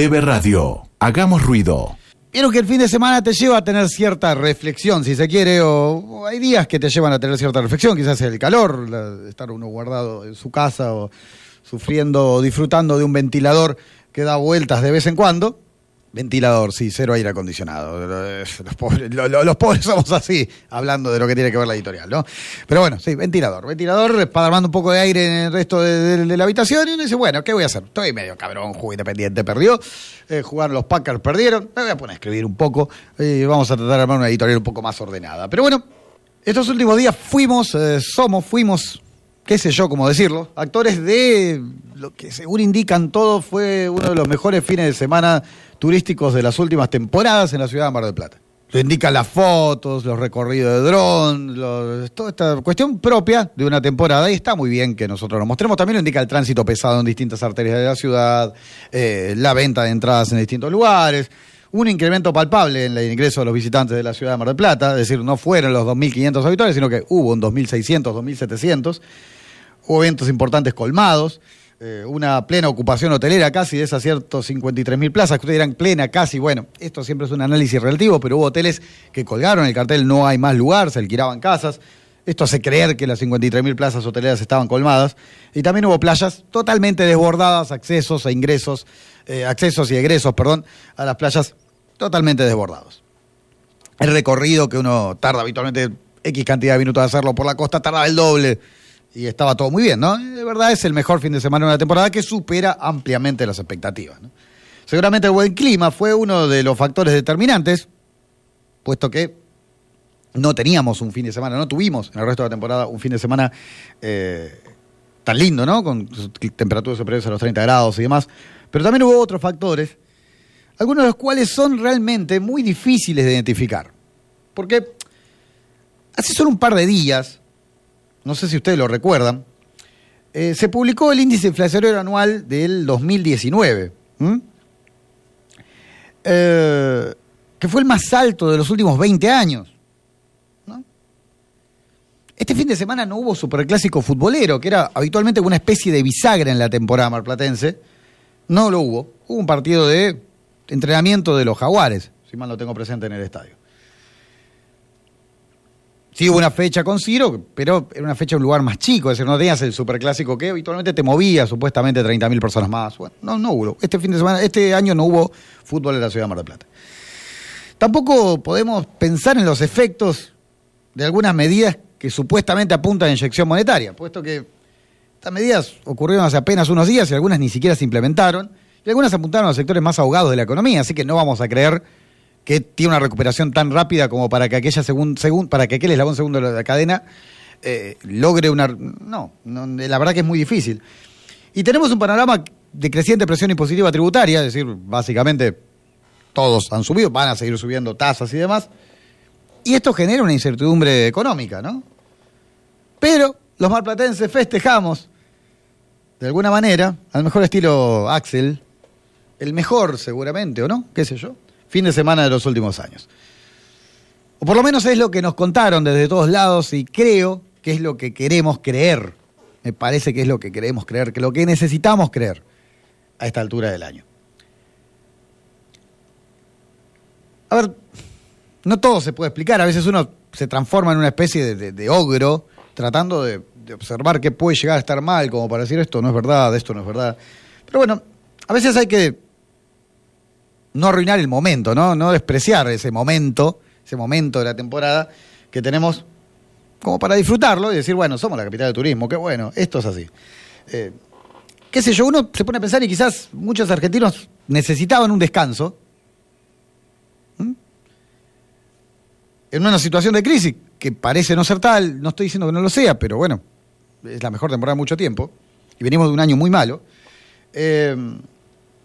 UDB Radio. Hagamos ruido. Vieron que el fin de semana te lleva a tener cierta reflexión, si se quiere, o, hay días que te llevan a tener cierta reflexión, quizás el calor, estar uno guardado en su casa o sufriendo o disfrutando de un ventilador que da vueltas de vez en cuando. Ventilador, sí, cero aire acondicionado. Los pobres, los pobres somos así, hablando de lo que tiene que ver la editorial, ¿no? Pero bueno, sí, ventilador. Ventilador para armando un poco de aire en el resto de, la habitación y uno dice, bueno, ¿qué voy a hacer? Estoy medio cabrón, juego independiente perdió, eh, jugaron los Packers, perdieron, me voy a poner a escribir un poco y vamos a tratar de armar una editorial un poco más ordenada. Pero bueno, estos últimos días fuimos, eh, somos, fuimos qué sé yo cómo decirlo, actores de lo que según indican todos fue uno de los mejores fines de semana turísticos de las últimas temporadas en la ciudad de Mar del Plata. Lo indican las fotos, los recorridos de dron, toda esta cuestión propia de una temporada y está muy bien que nosotros lo mostremos. También lo indica el tránsito pesado en distintas arterias de la ciudad, eh, la venta de entradas en distintos lugares, un incremento palpable en el ingreso de los visitantes de la ciudad de Mar del Plata, es decir, no fueron los 2.500 habitores, sino que hubo un 2.600, 2.700 hubo eventos importantes colmados, eh, una plena ocupación hotelera casi de esas ciertos 53 mil plazas, que ustedes dirán plena casi, bueno, esto siempre es un análisis relativo, pero hubo hoteles que colgaron el cartel no hay más lugar, se alquilaban casas. Esto hace creer que las 53 mil plazas hoteleras estaban colmadas. Y también hubo playas totalmente desbordadas, accesos e ingresos, eh, accesos y egresos, perdón, a las playas totalmente desbordados. El recorrido que uno tarda habitualmente X cantidad de minutos de hacerlo por la costa, tardaba el doble y estaba todo muy bien, ¿no? De verdad es el mejor fin de semana de una temporada que supera ampliamente las expectativas. ¿no? Seguramente el buen clima fue uno de los factores determinantes, puesto que no teníamos un fin de semana, no tuvimos en el resto de la temporada un fin de semana eh, tan lindo, ¿no? Con temperaturas superiores a los 30 grados y demás. Pero también hubo otros factores, algunos de los cuales son realmente muy difíciles de identificar. Porque hace solo un par de días, no sé si ustedes lo recuerdan, eh, se publicó el índice inflacionario anual del 2019, eh, que fue el más alto de los últimos 20 años. Este fin de semana no hubo superclásico futbolero, que era habitualmente una especie de bisagra en la temporada marplatense. No lo hubo. Hubo un partido de entrenamiento de los jaguares, si mal lo tengo presente en el estadio. Sí hubo una fecha con Ciro, pero era una fecha en un lugar más chico, es decir, no tenías el superclásico que habitualmente te movía supuestamente 30.000 personas más. Bueno, no, no hubo. Este fin de semana, este año no hubo fútbol en la ciudad de Mar del Plata. Tampoco podemos pensar en los efectos de algunas medidas que supuestamente apuntan a inyección monetaria, puesto que estas medidas ocurrieron hace apenas unos días y algunas ni siquiera se implementaron, y algunas apuntaron a los sectores más ahogados de la economía, así que no vamos a creer que tiene una recuperación tan rápida como para que aquella segun, para que aquel eslabón segundo de la cadena eh, logre una no, la verdad que es muy difícil. Y tenemos un panorama de creciente presión impositiva tributaria, es decir, básicamente todos han subido, van a seguir subiendo tasas y demás. Y esto genera una incertidumbre económica, ¿no? Pero los malplatenses festejamos, de alguna manera, al mejor estilo Axel, el mejor seguramente, ¿o no? ¿Qué sé yo? Fin de semana de los últimos años. O por lo menos es lo que nos contaron desde todos lados y creo que es lo que queremos creer. Me parece que es lo que queremos creer, que lo que necesitamos creer a esta altura del año. A ver, no todo se puede explicar. A veces uno se transforma en una especie de, ogro tratando de, de, observar qué puede llegar a estar mal, como para decir esto no es verdad, esto no es verdad. Pero bueno, a veces hay que no arruinar el momento, ¿no? No despreciar ese momento, ese momento de la temporada que tenemos como para disfrutarlo y decir, bueno, somos la capital del turismo, qué bueno, esto es así. Eh, qué sé yo, uno se pone a pensar y quizás muchos argentinos necesitaban un descanso en una situación de crisis que parece no ser tal, no estoy diciendo que no lo sea, pero bueno, es la mejor temporada de mucho tiempo y venimos de un año muy malo. Eh,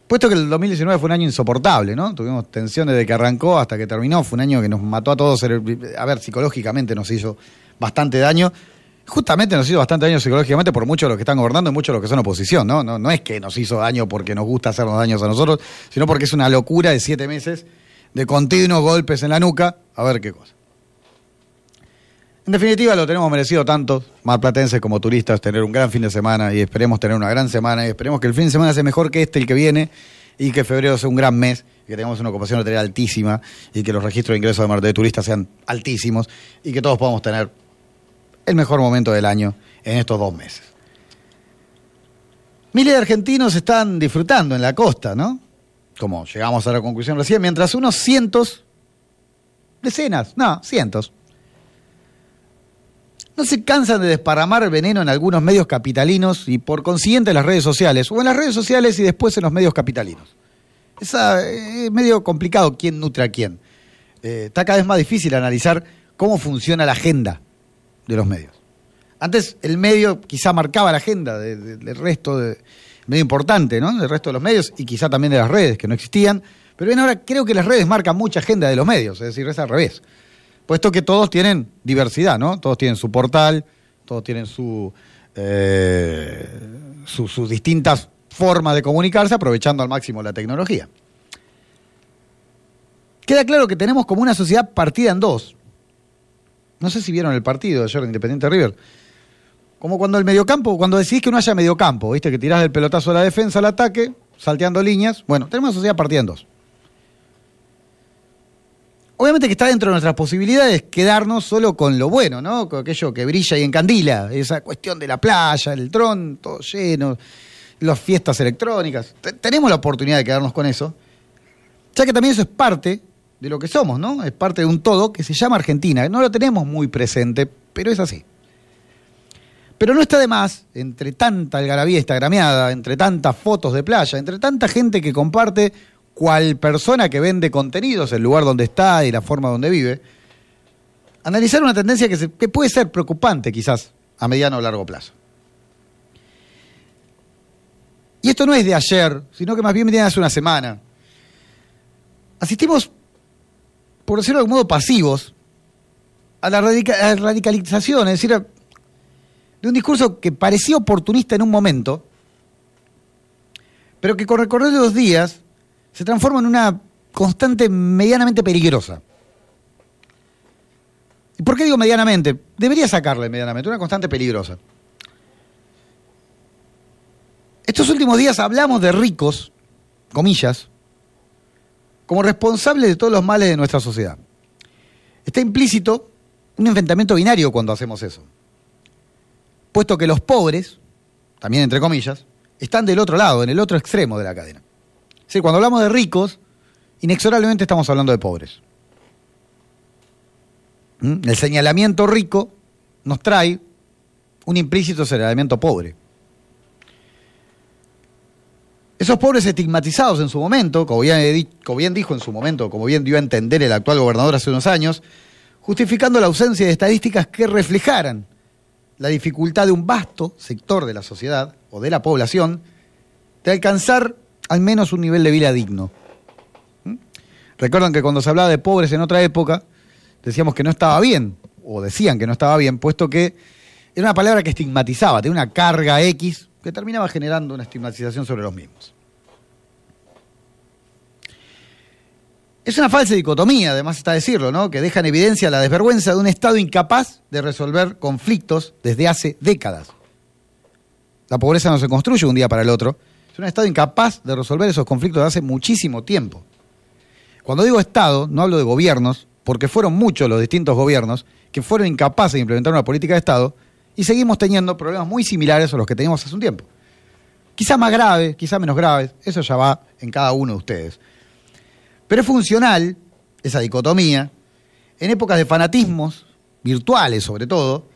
Puesto que el 2019 fue un año insoportable, ¿no? Tuvimos tensión desde que arrancó hasta que terminó. Fue un año que nos mató a todos. A ver, psicológicamente nos hizo bastante daño. Justamente nos hizo bastante daño psicológicamente por muchos de los que están gobernando y muchos de los que son oposición, ¿no? ¿no? No es que nos hizo daño porque nos gusta hacernos daños a nosotros, sino porque es una locura de siete meses de continuos golpes en la nuca. A ver qué cosa. En definitiva, lo tenemos merecido tanto, marplatenses como turistas, tener un gran fin de semana y esperemos tener una gran semana y esperemos que el fin de semana sea mejor que este, el que viene, y que febrero sea un gran mes, que tengamos una ocupación hotelera altísima y que los registros de ingresos de, de turistas sean altísimos y que todos podamos tener el mejor momento del año en estos dos meses. Miles de argentinos están disfrutando en la costa, ¿no? Como llegamos a la conclusión recién, mientras unos cientos, decenas, no, cientos, no se cansan de desparramar veneno en algunos medios capitalinos y por consiguiente en las redes sociales, o en las redes sociales y después en los medios capitalinos. Es eh, medio complicado quién nutre a quién. Eh, está cada vez más difícil analizar cómo funciona la agenda de los medios. Antes el medio quizá marcaba la agenda del resto, de, medio importante, ¿no? Del resto de los medios y quizá también de las redes que no existían. Pero bien, ahora creo que las redes marcan mucha agenda de los medios, es decir, es al revés puesto que todos tienen diversidad, ¿no? Todos tienen su portal, todos tienen eh, sus distintas formas de comunicarse aprovechando al máximo la tecnología. Queda claro que tenemos como una sociedad partida en dos. No sé si vieron el partido de ayer de Independiente River. Como cuando el mediocampo, cuando decís que no haya mediocampo, ¿viste? Que tirás el pelotazo a la defensa al ataque, salteando líneas. Bueno, tenemos una sociedad partida en dos. Obviamente que está dentro de nuestras posibilidades quedarnos solo con lo bueno, ¿no? Con aquello que brilla y encandila, esa cuestión de la playa, el tron, todo lleno, las fiestas electrónicas. tenemos la oportunidad de quedarnos con eso, ya que también eso es parte de lo que somos, ¿no? Es parte de un todo que se llama Argentina. No lo tenemos muy presente, pero es así. Pero no está de más, entre tanta algarabía instagrameada, entre tantas fotos de playa, entre tanta gente que comparte cual persona que vende contenidos, el lugar donde está y la forma donde vive, analizar una tendencia que, que puede ser preocupante quizás a mediano o largo plazo. Y esto no es de ayer, sino que más bien viene hace una semana. Asistimos, por decirlo de algún modo, pasivos a la, radicalización, es decir, de un discurso que parecía oportunista en un momento, pero que con recorrer de los días se transforma en una constante medianamente peligrosa. ¿Y por qué digo medianamente? Debería sacarle medianamente, una constante peligrosa. Estos últimos días hablamos de ricos, comillas, como responsables de todos los males de nuestra sociedad. Está implícito un enfrentamiento binario cuando hacemos eso. Puesto que los pobres, también entre comillas, están del otro lado, en el otro extremo de la cadena. Sí, cuando hablamos de ricos, inexorablemente estamos hablando de pobres. ¿Mm? El señalamiento rico nos trae un implícito señalamiento pobre. Esos pobres estigmatizados en su momento, como bien, como bien, dijo en su momento, como bien dio a entender el actual gobernador hace unos años, justificando la ausencia de estadísticas que reflejaran la dificultad de un vasto sector de la sociedad o de la población de alcanzar al menos un nivel de vida digno. ¿Mm? Recuerdan que cuando se hablaba de pobres en otra época, decíamos que no estaba bien, o decían que no estaba bien, puesto que era una palabra que estigmatizaba, tenía una carga X que terminaba generando una estigmatización sobre los mismos. Es una falsa dicotomía, además está decirlo, ¿no? que deja en evidencia la desvergüenza de un Estado incapaz de resolver conflictos desde hace décadas. La pobreza no se construye un día para el otro, es un Estado incapaz de resolver esos conflictos de hace muchísimo tiempo. Cuando digo Estado, no hablo de gobiernos, porque fueron muchos los distintos gobiernos que fueron incapaces de implementar una política de Estado y seguimos teniendo problemas muy similares a los que teníamos hace un tiempo. Quizá más graves, quizá menos graves, eso ya va en cada uno de ustedes. Pero es funcional, esa dicotomía, en épocas de fanatismos, virtuales sobre todo,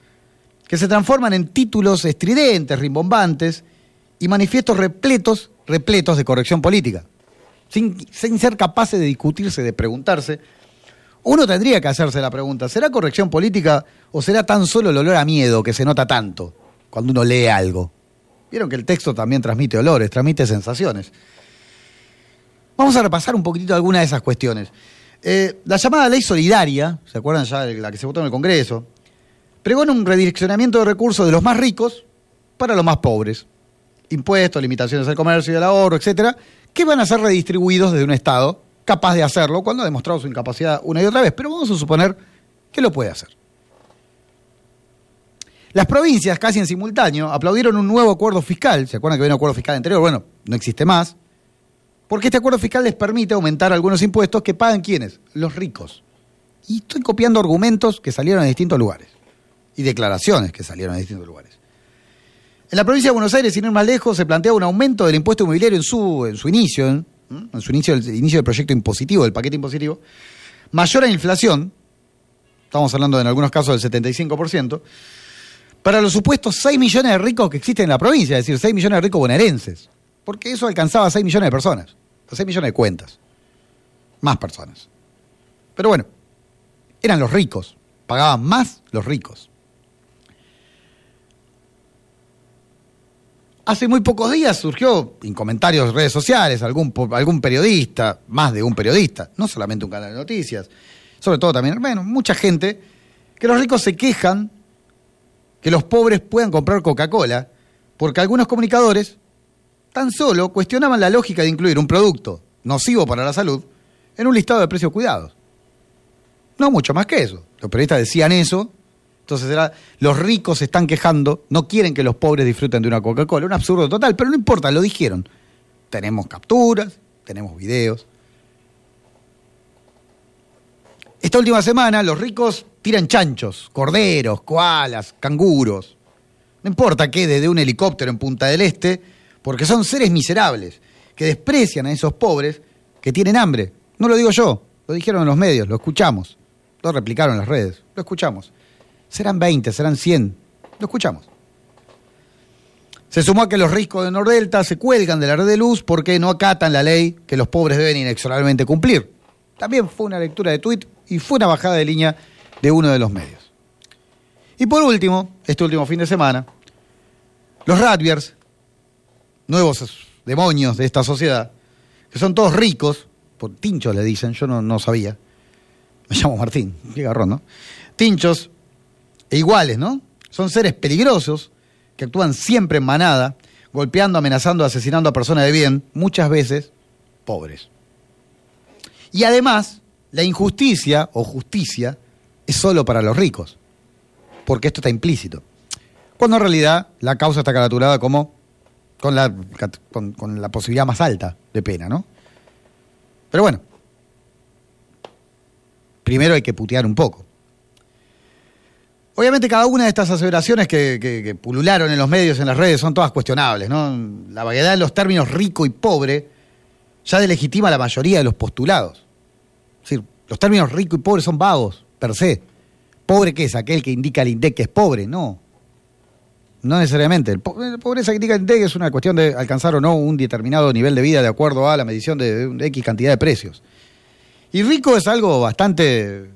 que se transforman en títulos estridentes, rimbombantes, y manifiestos repletos, repletos de corrección política. Sin, ser capaces de discutirse, de preguntarse, uno tendría que hacerse la pregunta, ¿será corrección política o será tan solo el olor a miedo que se nota tanto cuando uno lee algo? Vieron que el texto también transmite olores, transmite sensaciones. Vamos a repasar un poquitito algunas de esas cuestiones. Eh, la llamada ley solidaria, ¿se acuerdan ya de la que se votó en el Congreso? Pregona un redireccionamiento de recursos de los más ricos para los más pobres impuestos, limitaciones al comercio y al ahorro, etcétera, que van a ser redistribuidos desde un Estado capaz de hacerlo cuando ha demostrado su incapacidad una y otra vez. Pero vamos a suponer que lo puede hacer. Las provincias, casi en simultáneo, aplaudieron un nuevo acuerdo fiscal. ¿Se acuerdan que había un acuerdo fiscal anterior? Bueno, no existe más. Porque este acuerdo fiscal les permite aumentar algunos impuestos que pagan quienes? Los ricos. Y estoy copiando argumentos que salieron en distintos lugares y declaraciones que salieron en distintos lugares. En la provincia de Buenos Aires, sin ir más lejos, se plantea un aumento del impuesto inmobiliario en su, en su inicio, en, su inicio, inicio del proyecto impositivo, del paquete impositivo, mayor a la inflación, estamos hablando en algunos casos del 75%, para los supuestos 6 millones de ricos que existen en la provincia, es decir, 6 millones de ricos bonaerenses, porque eso alcanzaba a 6 millones de personas, a 6 millones de cuentas, más personas. Pero bueno, eran los ricos, pagaban más los ricos. Hace muy pocos días surgió en comentarios en redes sociales algún, algún periodista, más de un periodista, no solamente un canal de noticias, sobre todo también, bueno, mucha gente, que los ricos se quejan que los pobres puedan comprar Coca-Cola, porque algunos comunicadores tan solo cuestionaban la lógica de incluir un producto nocivo para la salud en un listado de precios cuidados. No mucho más que eso. Los periodistas decían eso entonces era, los ricos se están quejando, no quieren que los pobres disfruten de una Coca-Cola. Un absurdo total, pero no importa, lo dijeron. Tenemos capturas, tenemos videos. Esta última semana los ricos tiran chanchos, corderos, koalas, canguros. No importa qué, desde un helicóptero en Punta del Este, porque son seres miserables que desprecian a esos pobres que tienen hambre. No lo digo yo, lo dijeron en los medios, lo escuchamos. Lo replicaron en las redes, lo escuchamos. Serán 20, serán 100. Lo escuchamos. Se sumó a que los ricos de Nordelta se cuelgan de la red de luz porque no acatan la ley que los pobres deben inexorablemente cumplir. También fue una lectura de tuit y fue una bajada de línea de uno de los medios. Y por último, este último fin de semana, los Radbiers, nuevos demonios de esta sociedad, que son todos ricos, por tinchos le dicen, yo no, no sabía, me llamo Martín, qué garrón, ¿no? Tinchos e iguales, ¿no? Son seres peligrosos que actúan siempre en manada, golpeando, amenazando, asesinando a personas de bien, muchas veces pobres. Y además, la injusticia o justicia es solo para los ricos, porque esto está implícito. Cuando en realidad la causa está caraturada como con la, con, con la posibilidad más alta de pena, ¿no? Pero bueno, primero hay que putear un poco. Obviamente cada una de estas aseveraciones que, pulularon en los medios, en las redes, son todas cuestionables, ¿no? La vaguedad de los términos rico y pobre ya delegitima la mayoría de los postulados. Es decir, los términos rico y pobre son vagos, per se. ¿Pobre qué es? Aquel que indica el INDEC que es pobre, no. No necesariamente. La pobreza que indica el INDEC es una cuestión de alcanzar o no un determinado nivel de vida de acuerdo a la medición de X cantidad de precios. Y rico es algo bastante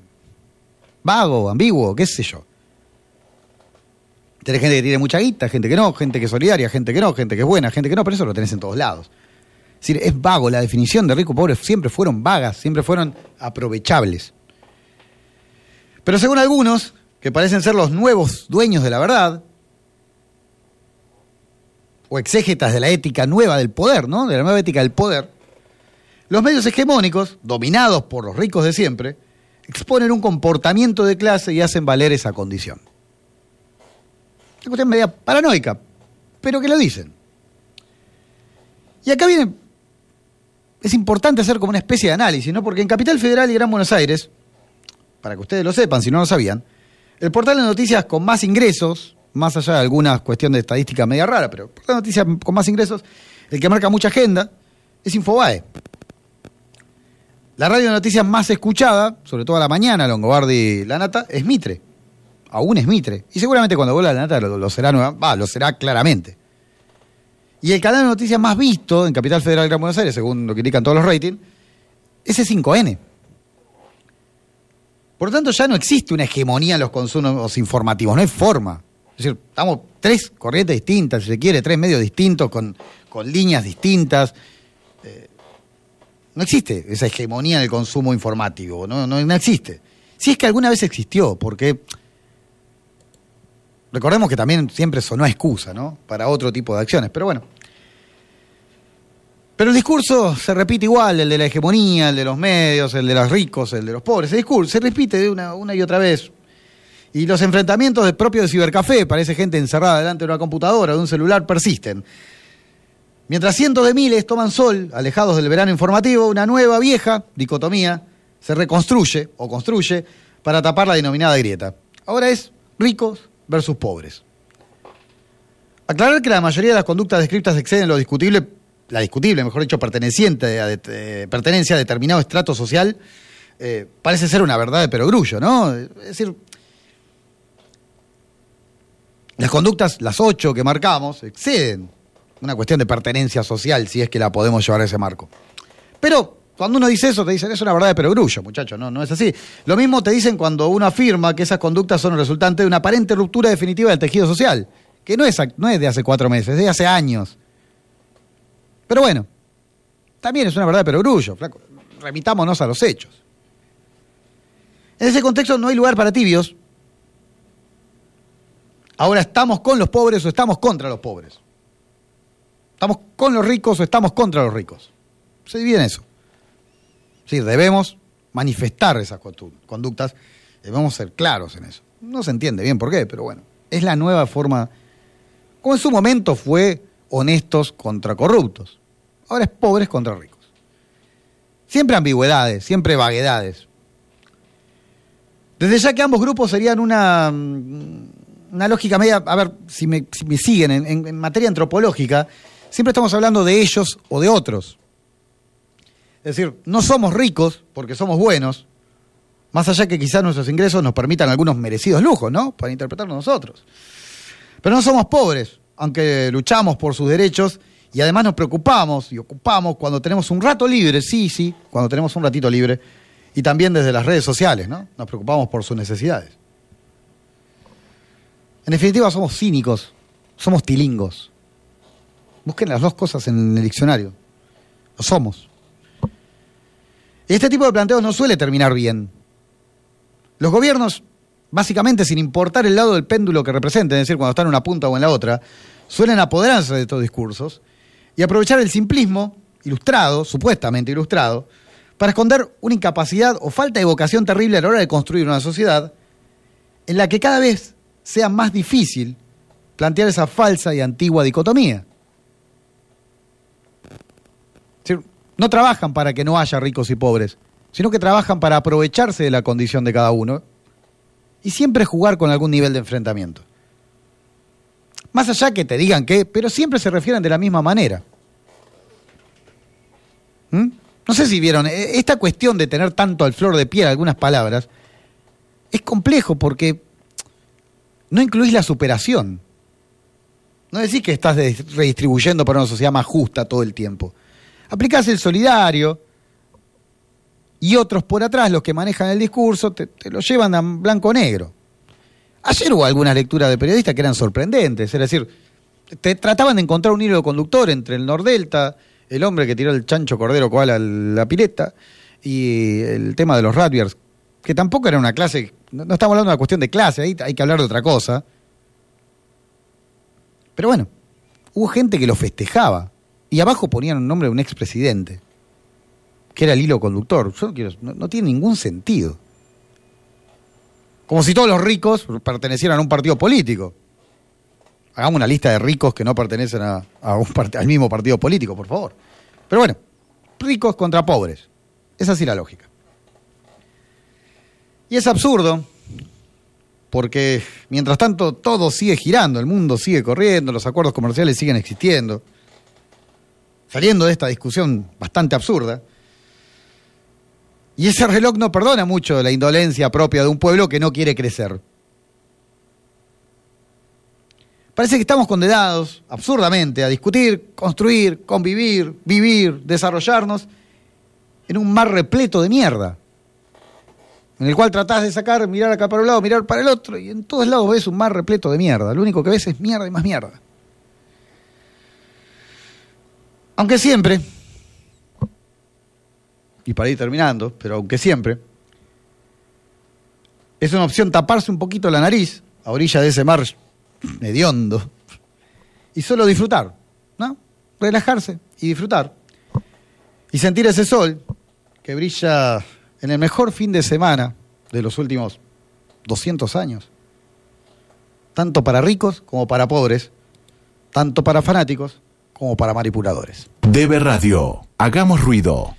vago, ambiguo, qué sé yo. Tenés gente que tiene mucha guita, gente que no, gente que es solidaria, gente que no, gente que es buena, gente que no, pero eso lo tenés en todos lados. Es decir, es vago, la definición de rico pobre siempre fueron vagas, siempre fueron aprovechables. Pero según algunos, que parecen ser los nuevos dueños de la verdad, o exégetas de la ética nueva del poder, ¿no? De la nueva ética del poder, los medios hegemónicos, dominados por los ricos de siempre, exponen un comportamiento de clase y hacen valer esa condición. Una cuestión media paranoica, pero que lo dicen. Y acá viene, es importante hacer como una especie de análisis, ¿no? Porque en Capital Federal y Gran Buenos Aires, para que ustedes lo sepan, si no lo sabían, el portal de noticias con más ingresos, más allá de algunas cuestiones de estadística media rara, pero el portal de noticias con más ingresos, el que marca mucha agenda, es Infobae. La radio de noticias más escuchada, sobre todo a la mañana, Longobardi y La Nata, es Mitre aún es Mitre. Y seguramente cuando vuelva la nata lo, será nueva, va, lo será claramente. Y el canal de noticias más visto en Capital Federal de Gran Buenos Aires, según lo que indican todos los ratings, es 5N. Por lo tanto, ya no existe una hegemonía en los consumos informativos, no hay forma. Es decir, estamos tres corrientes distintas, si se quiere, tres medios distintos, con, con líneas distintas. Eh, no existe esa hegemonía en el consumo informativo, no, no, no existe. Si es que alguna vez existió, porque Recordemos que también siempre sonó excusa, ¿no? Para otro tipo de acciones, pero bueno. Pero el discurso se repite igual, el de la hegemonía, el de los medios, el de los ricos, el de los pobres. El discurso se repite de una, una y otra vez. Y los enfrentamientos del propio de cibercafé, parece gente encerrada delante de una computadora, de un celular, persisten. Mientras cientos de miles toman sol, alejados del verano informativo, una nueva vieja dicotomía se reconstruye o construye para tapar la denominada grieta. Ahora es ricos versus pobres. Aclarar que la mayoría de las conductas descritas exceden lo discutible, la discutible, mejor dicho, perteneciente a, eh, pertenencia a determinado estrato social, eh, parece ser una verdad de perogrullo, ¿no? Es decir, las conductas, las ocho que marcamos, exceden una cuestión de pertenencia social, si es que la podemos llevar a ese marco. Pero cuando uno dice eso, te dicen, es una verdad de perogrullo, muchacho, no, no es así. Lo mismo te dicen cuando uno afirma que esas conductas son el resultante de una aparente ruptura definitiva del tejido social, que no es, de hace cuatro meses, es de hace años. Pero bueno, también es una verdad de perogrullo, flaco. Remitámonos a los hechos. En ese contexto no hay lugar para tibios. Ahora estamos con los pobres o estamos contra los pobres. Estamos con los ricos o estamos contra los ricos. Se divide en eso. Sí, debemos manifestar esas conductas, debemos ser claros en eso. No se entiende bien por qué, pero bueno, es la nueva forma, como en su momento fue honestos contra corruptos, ahora es pobres contra ricos. Siempre ambigüedades, siempre vaguedades. Desde ya que ambos grupos serían una, mm, una lógica media, a ver si me, siguen, en materia antropológica, siempre estamos hablando de ellos o de otros. Es decir, no somos ricos porque somos buenos, más allá que quizás nuestros ingresos nos permitan algunos merecidos lujos, ¿no? Para interpretarnos nosotros. Pero no somos pobres, aunque luchamos por sus derechos y además nos preocupamos y ocupamos cuando tenemos un rato libre, sí, sí, cuando tenemos un ratito libre, y también desde las redes sociales, ¿no? Nos preocupamos por sus necesidades. En definitiva, somos cínicos, somos tilingos. Busquen las dos cosas en el diccionario. Lo somos. Este tipo de planteos no suele terminar bien. Los gobiernos, básicamente sin importar el lado del péndulo que representen, es decir, cuando están en una punta o en la otra, suelen apoderarse de estos discursos y aprovechar el simplismo ilustrado, supuestamente ilustrado, para esconder una incapacidad o falta de vocación terrible a la hora de construir una sociedad en la que cada vez sea más difícil plantear esa falsa y antigua dicotomía. No trabajan para que no haya ricos y pobres, sino que trabajan para aprovecharse de la condición de cada uno y siempre jugar con algún nivel de enfrentamiento. Más allá que te digan que, pero siempre se refieren de la misma manera. ¿Mm? No sé si vieron, e-, esta cuestión de tener tanto al flor de piel algunas palabras es complejo porque no incluís la superación. No decís que estás redistribuyendo para una sociedad más justa todo el tiempo aplicás el solidario y otros por atrás, los que manejan el discurso, te, lo llevan a blanco-negro. Ayer hubo algunas lecturas de periodistas que eran sorprendentes, es decir, te trataban de encontrar un hilo conductor entre el Nordelta, el hombre que tiró el chancho cordero cual a la pileta, y el tema de los Radbiers, que tampoco era una clase, no, estamos hablando de una cuestión de clase, ahí hay que hablar de otra cosa. Pero bueno, hubo gente que lo festejaba. Y abajo ponían un nombre de un expresidente, que era el hilo conductor. Yo quiero, no, tiene ningún sentido. Como si todos los ricos pertenecieran a un partido político. Hagamos una lista de ricos que no pertenecen a, al mismo partido político, por favor. Pero bueno, ricos contra pobres. Es así la lógica. Y es absurdo, porque mientras tanto todo sigue girando, el mundo sigue corriendo, los acuerdos comerciales siguen existiendo saliendo de esta discusión bastante absurda. Y ese reloj no perdona mucho la indolencia propia de un pueblo que no quiere crecer. Parece que estamos condenados, absurdamente, a discutir, construir, convivir, vivir, desarrollarnos en un mar repleto de mierda, en el cual tratás de sacar, mirar acá para un lado, mirar para el otro, y en todos lados ves un mar repleto de mierda. Lo único que ves es mierda y más mierda. Aunque siempre, y para ir terminando, pero aunque siempre, es una opción taparse un poquito la nariz a orilla de ese mar hediondo y solo disfrutar, ¿no? Relajarse y disfrutar. Y sentir ese sol que brilla en el mejor fin de semana de los últimos 200 años. Tanto para ricos como para pobres, tanto para fanáticos como para manipuladores. Debe Radio. Hagamos ruido.